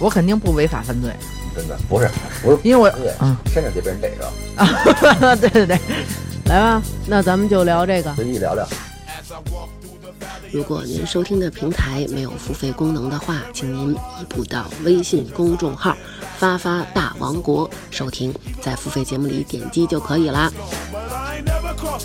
我肯定不违法犯罪，真的不是不是，因为我对，嗯身上就被人逮着，啊，对对对，来吧，那咱们就聊这个。随意聊聊。如果您收听的平台没有付费功能的话，请您移步到微信公众号“发发大王国”收听，在付费节目里点击就可以啦。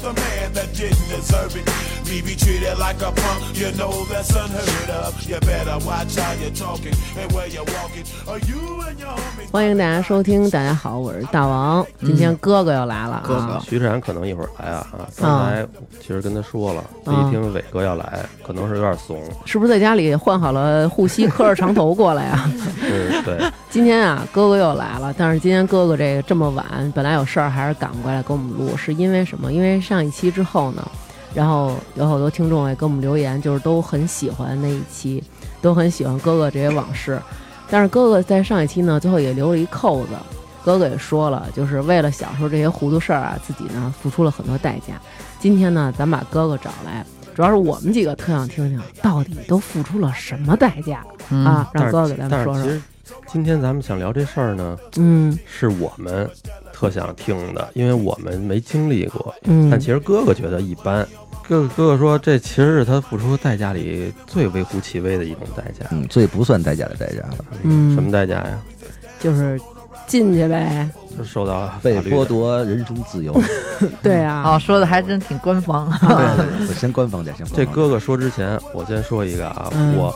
But I ain't never crossed a man that didn't deserve it. Me be treated like a punk, you know that's unheard of. You better watch how you're talking and where you're walking. Or you and your homies. 欢迎大家收听，大家好，我是大王。今天哥哥又来了哥啊！徐志然可能一会儿来啊啊！刚才其实跟他说了，这一听伟哥要来，可能是有点怂。是不是在家里换好了护膝，磕着长头过来啊？嗯，对，今天啊，哥哥又来了，但是今天哥哥这个这么晚，本来有事儿还是赶过来给我们录，是因为什么？因为上一期之后呢，然后有好多听众也给我们留言，就是都很喜欢那一期，都很喜欢哥哥这些往事。但是哥哥在上一期呢，最后也留了一扣子。哥哥也说了，就是为了小时候这些糊涂事儿啊，自己呢付出了很多代价。今天呢，咱把哥哥找来，主要是我们几个特想听听，到底都付出了什么代价、嗯啊？让哥哥给咱们说说。今天咱们想聊这事儿呢，嗯是我们特想听的，因为我们没经历过。嗯，但其实哥哥觉得一般。哥哥哥哥说，这其实是他付出代价里最微乎其微的一种代价。嗯，最不算代价的代价了，嗯什么代价呀？就是进去呗。就受到被剥夺人身自由。对啊，哦，说的还真挺官方。对对对，我先官方点，先官方点这哥哥说之前，我先说一个啊，嗯我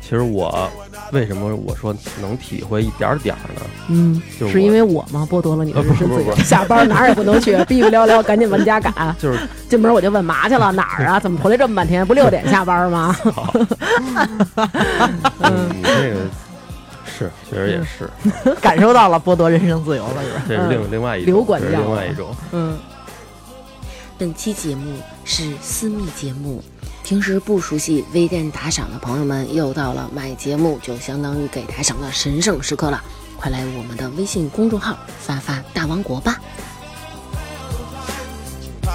其实我为什么我说能体会一点儿点儿呢？嗯，就是是因为我吗？剥夺了你的人身自由，下班哪儿也不能去，逼逼聊聊，赶紧往家赶。就是进门我就问嘛去了，哪儿啊？怎么回来这么半天？不六点下班吗？嗯，你这个是，确实也是，感受到了剥夺人身自由了，是吧？这是另另外一种，这是刘管教另外一种。嗯，本期节目是私密节目，平时不熟悉微店打赏的朋友们，又到了买节目就相当于给打赏的神圣时刻了，快来我们的微信公众号发发大王国吧。